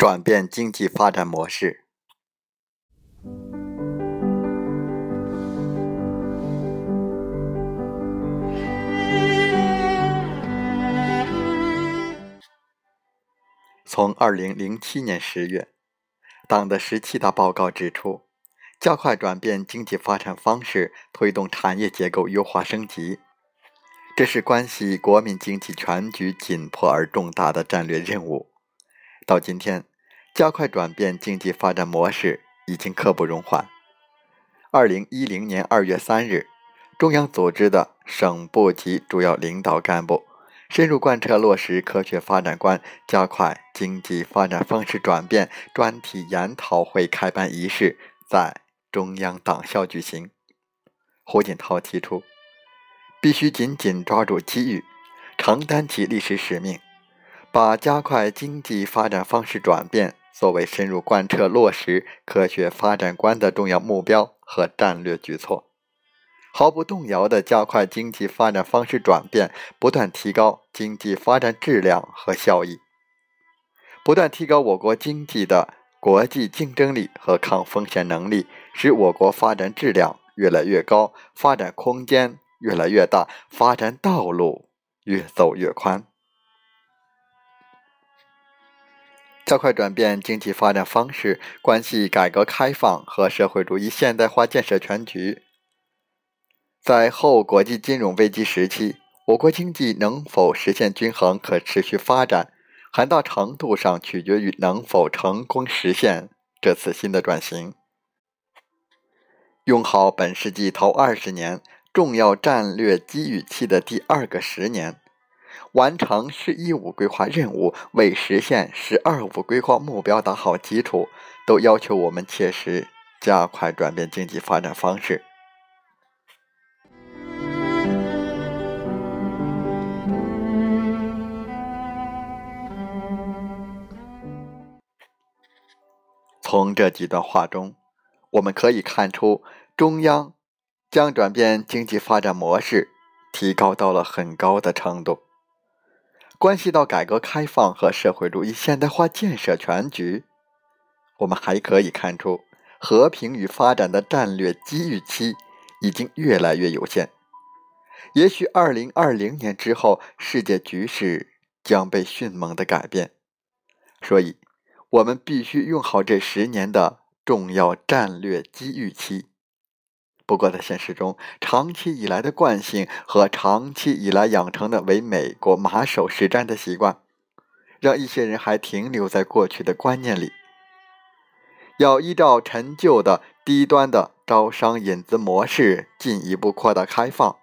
转变经济发展模式。从二零零七年十月，党的十七大报告指出，加快转变经济发展方式，推动产业结构优化升级，这是关系国民经济全局紧迫而重大的战略任务。到今天。加快转变经济发展模式已经刻不容缓。二零一零年二月三日，中央组织的省部级主要领导干部深入贯彻落实科学发展观、加快经济发展方式转变专题研讨会开办仪式在中央党校举行。胡锦涛提出，必须紧紧抓住机遇，承担起历史使命，把加快经济发展方式转变。作为深入贯彻落实科学发展观的重要目标和战略举措，毫不动摇地加快经济发展方式转变，不断提高经济发展质量和效益，不断提高我国经济的国际竞争力和抗风险能力，使我国发展质量越来越高，发展空间越来越大，发展道路越走越宽。加快转变经济发展方式，关系改革开放和社会主义现代化建设全局。在后国际金融危机时期，我国经济能否实现均衡可持续发展，很大程度上取决于能否成功实现这次新的转型。用好本世纪头二十年重要战略机遇期的第二个十年。完成“十一五”规划任务，为实现“十二五”规划目标打好基础，都要求我们切实加快转变经济发展方式。从这几段话中，我们可以看出，中央将转变经济发展模式提高到了很高的程度。关系到改革开放和社会主义现代化建设全局，我们还可以看出，和平与发展的战略机遇期已经越来越有限。也许二零二零年之后，世界局势将被迅猛的改变，所以，我们必须用好这十年的重要战略机遇期。不过，在现实中，长期以来的惯性和长期以来养成的为美国马首是瞻的习惯，让一些人还停留在过去的观念里。要依照陈旧的低端的招商引资模式进一步扩大开放。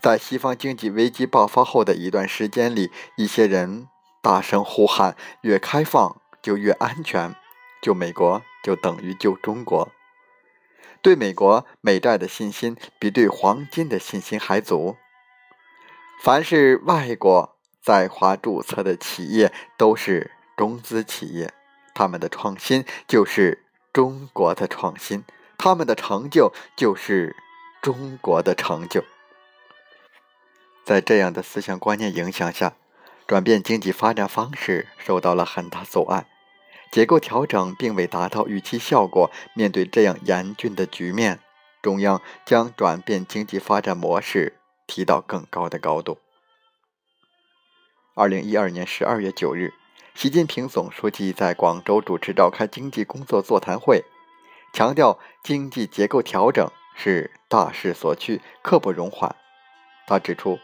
在西方经济危机爆发后的一段时间里，一些人大声呼喊：“越开放就越安全，救美国就等于救中国。”对美国美债的信心比对黄金的信心还足。凡是外国在华注册的企业都是中资企业，他们的创新就是中国的创新，他们的成就就是中国的成就。在这样的思想观念影响下，转变经济发展方式受到了很大阻碍。结构调整并未达到预期效果。面对这样严峻的局面，中央将转变经济发展模式提到更高的高度。二零一二年十二月九日，习近平总书记在广州主持召开经济工作座谈会，强调经济结构调整是大势所趋，刻不容缓。他指出，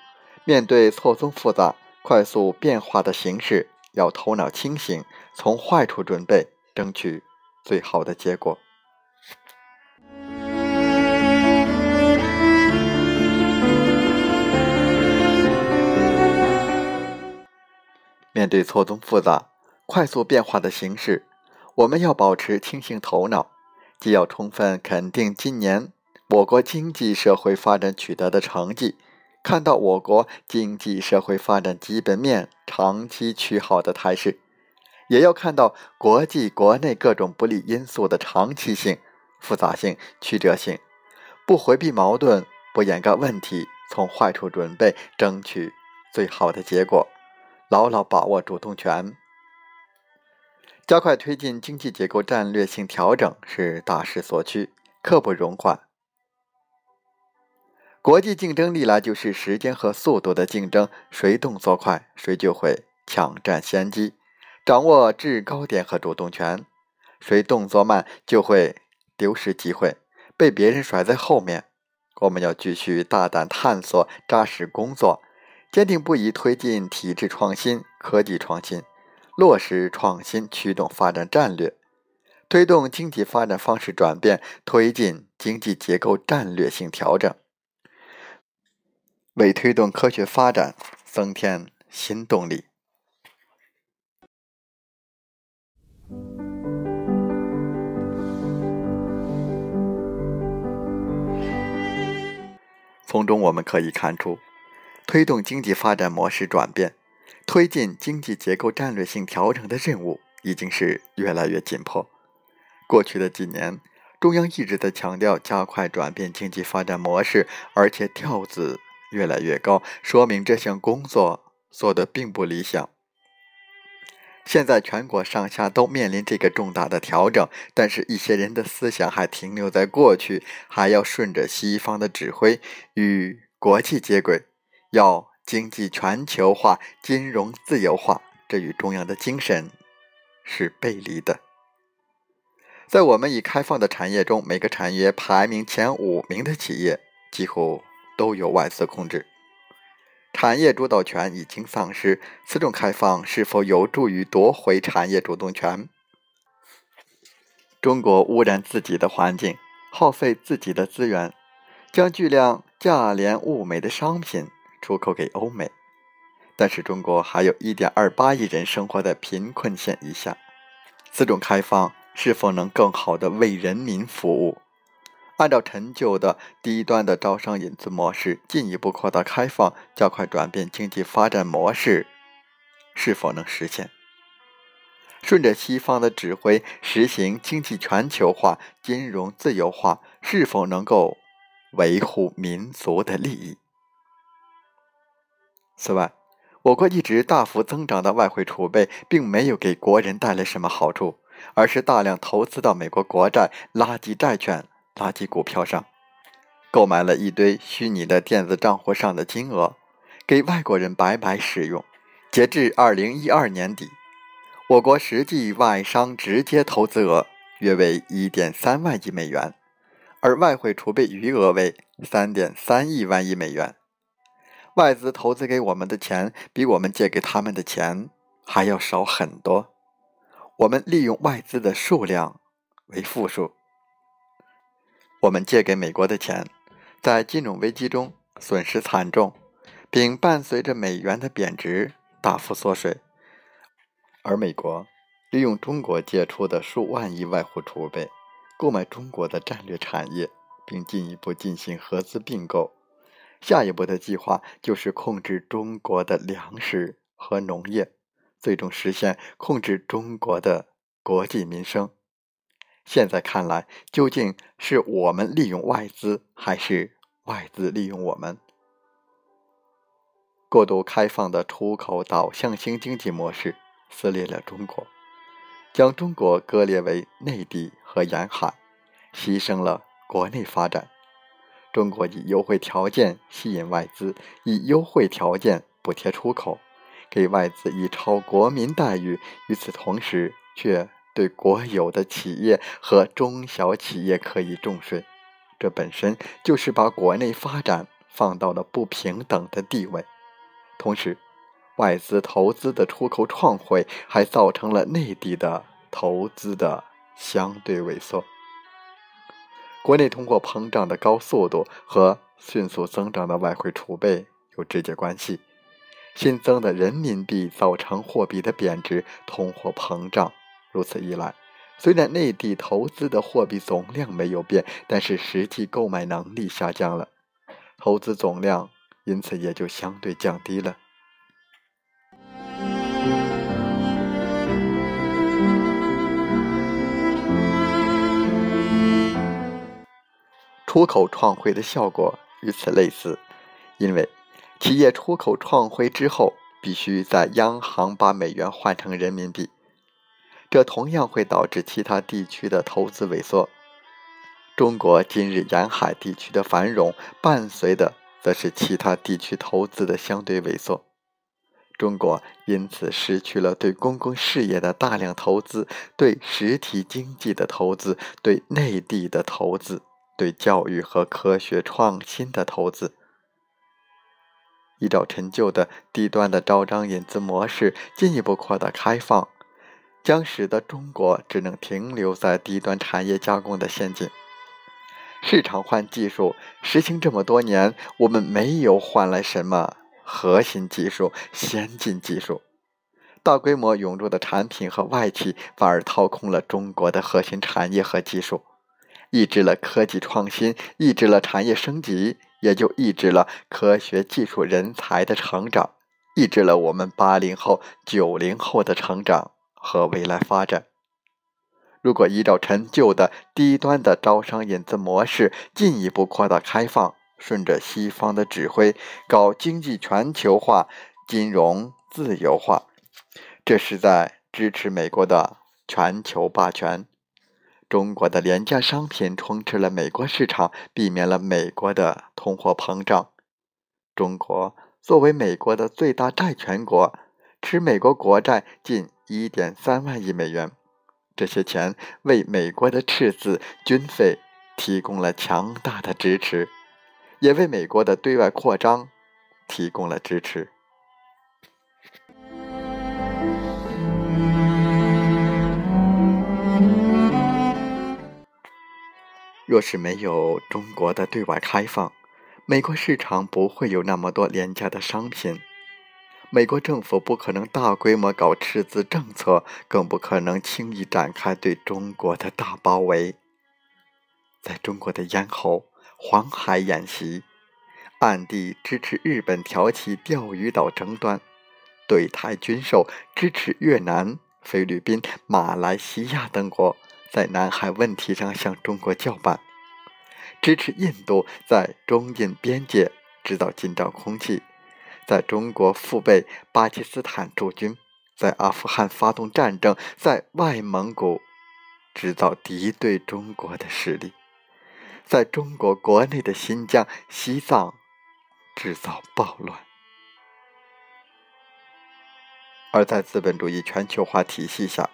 面对错综复杂、快速变化的形势。要头脑清醒，从坏处准备，争取最好的结果。面对错综复杂、快速变化的形势，我们要保持清醒头脑，既要充分肯定今年我国经济社会发展取得的成绩，看到我国经济社会发展基本面长期趋好的态势，也要看到国际国内各种不利因素的长期性、复杂性、曲折性，不回避矛盾，不掩盖问题，从坏处准备，争取最好的结果，牢牢把握主动权。加快推进经济结构战略性调整是大势所趋，刻不容缓。国际竞争历来就是时间和速度的竞争，谁动作快，谁就会抢占先机，掌握制高点和主动权；谁动作慢，就会丢失机会，被别人甩在后面。我们要继续大胆探索，扎实工作，坚定不移推进体制创新、科技创新。落实创新驱动发展战略，推动经济发展方式转变，推进经济结构战略性调整，为推动科学发展增添新动力。从中我们可以看出，推动经济发展模式转变。推进经济结构战略性调整的任务已经是越来越紧迫。过去的几年，中央一直在强调加快转变经济发展模式，而且调子越来越高，说明这项工作做得并不理想。现在全国上下都面临这个重大的调整，但是一些人的思想还停留在过去，还要顺着西方的指挥与国际接轨，要。经济全球化、金融自由化，这与中央的精神是背离的。在我们已开放的产业中，每个产业排名前五名的企业几乎都有外资控制，产业主导权已经丧失。此种开放是否有助于夺回产业主动权？中国污染自己的环境，耗费自己的资源，将巨量价廉物美的商品。出口给欧美，但是中国还有一点二八亿人生活在贫困线以下。此种开放是否能更好的为人民服务？按照陈旧的低端的招商引资模式，进一步扩大开放，加快转变经济发展模式，是否能实现？顺着西方的指挥实行经济全球化、金融自由化，是否能够维护民族的利益？此外，我国一直大幅增长的外汇储备，并没有给国人带来什么好处，而是大量投资到美国国债、垃圾债券、垃圾股票上，购买了一堆虚拟的电子账户上的金额，给外国人白白使用。截至二零一二年底，我国实际外商直接投资额约为一点三万亿美元，而外汇储备余额为三点三亿万亿美元。外资投资给我们的钱，比我们借给他们的钱还要少很多。我们利用外资的数量为负数。我们借给美国的钱，在金融危机中损失惨重，并伴随着美元的贬值大幅缩水。而美国利用中国借出的数万亿外汇储备，购买中国的战略产业，并进一步进行合资并购。下一步的计划就是控制中国的粮食和农业，最终实现控制中国的国计民生。现在看来，究竟是我们利用外资，还是外资利用我们？过度开放的出口导向型经济模式撕裂了中国，将中国割裂为内地和沿海，牺牲了国内发展。中国以优惠条件吸引外资，以优惠条件补贴出口，给外资以超国民待遇。与此同时，却对国有的企业和中小企业可以重税，这本身就是把国内发展放到了不平等的地位。同时，外资投资的出口创汇，还造成了内地的投资的相对萎缩。国内通货膨胀的高速度和迅速增长的外汇储备有直接关系。新增的人民币造成货币的贬值，通货膨胀。如此一来，虽然内地投资的货币总量没有变，但是实际购买能力下降了，投资总量因此也就相对降低了。出口创汇的效果与此类似，因为企业出口创汇之后，必须在央行把美元换成人民币，这同样会导致其他地区的投资萎缩。中国今日沿海地区的繁荣，伴随的则是其他地区投资的相对萎缩。中国因此失去了对公共事业的大量投资，对实体经济的投资，对内地的投资。对教育和科学创新的投资，依照陈旧的低端的招商引资模式进一步扩大开放，将使得中国只能停留在低端产业加工的陷阱。市场换技术实行这么多年，我们没有换来什么核心技术、先进技术，大规模涌入的产品和外企反而掏空了中国的核心产业和技术。抑制了科技创新，抑制了产业升级，也就抑制了科学技术人才的成长，抑制了我们八零后、九零后的成长和未来发展。如果依照陈旧的低端的招商引资模式进一步扩大开放，顺着西方的指挥搞经济全球化、金融自由化，这是在支持美国的全球霸权。中国的廉价商品充斥了美国市场，避免了美国的通货膨胀。中国作为美国的最大债权国，持美国国债近一点三万亿美元，这些钱为美国的赤字军费提供了强大的支持，也为美国的对外扩张提供了支持。若是没有中国的对外开放，美国市场不会有那么多廉价的商品，美国政府不可能大规模搞赤字政策，更不可能轻易展开对中国的大包围。在中国的咽喉、黄海演习，暗地支持日本挑起钓鱼岛争端，对台军售支持越南、菲律宾、马来西亚等国。在南海问题上向中国叫板，支持印度在中印边界制造紧张空气，在中国腹背巴基斯坦驻军，在阿富汗发动战争，在外蒙古制造敌对中国的势力，在中国国内的新疆、西藏制造暴乱，而在资本主义全球化体系下。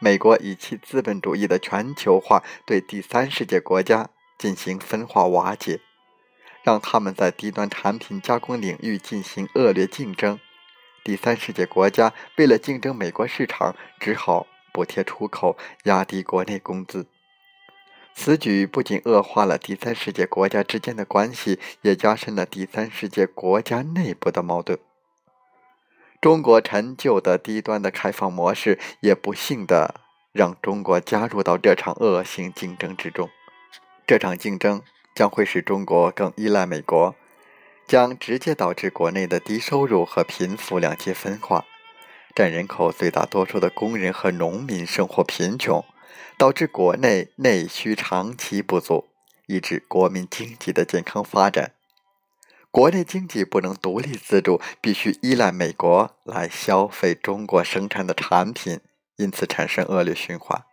美国以其资本主义的全球化对第三世界国家进行分化瓦解，让他们在低端产品加工领域进行恶劣竞争。第三世界国家为了竞争美国市场，只好补贴出口，压低国内工资。此举不仅恶化了第三世界国家之间的关系，也加深了第三世界国家内部的矛盾。中国陈旧的低端的开放模式，也不幸的让中国加入到这场恶性竞争之中。这场竞争将会使中国更依赖美国，将直接导致国内的低收入和贫富两极分化，占人口最大多数的工人和农民生活贫穷，导致国内内需长期不足，抑制国民经济的健康发展。国内经济不能独立自主，必须依赖美国来消费中国生产的产品，因此产生恶劣循环，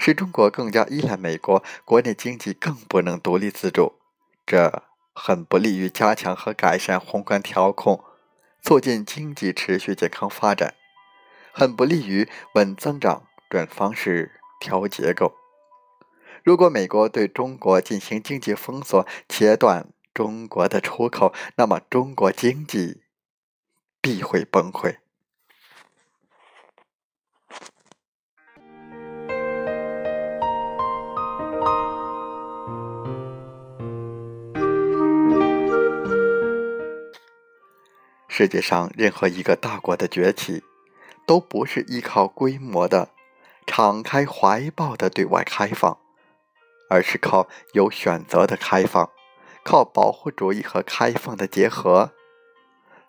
使中国更加依赖美国，国内经济更不能独立自主，这很不利于加强和改善宏观调控，促进经济持续健康发展，很不利于稳增长、转方式、调结构。如果美国对中国进行经济封锁、切断，中国的出口，那么中国经济必会崩溃。世界上任何一个大国的崛起，都不是依靠规模的、敞开怀抱的对外开放，而是靠有选择的开放，靠保护主义和开放的结合。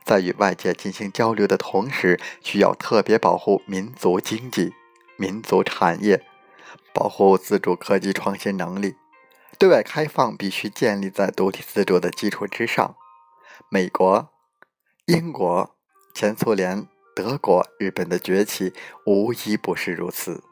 在与外界进行交流的同时，需要特别保护民族经济、民族产业，保护自主科技创新能力。对外开放必须建立在独立自主的基础之上。美国、英国、前苏联、德国、日本的崛起无一不是如此。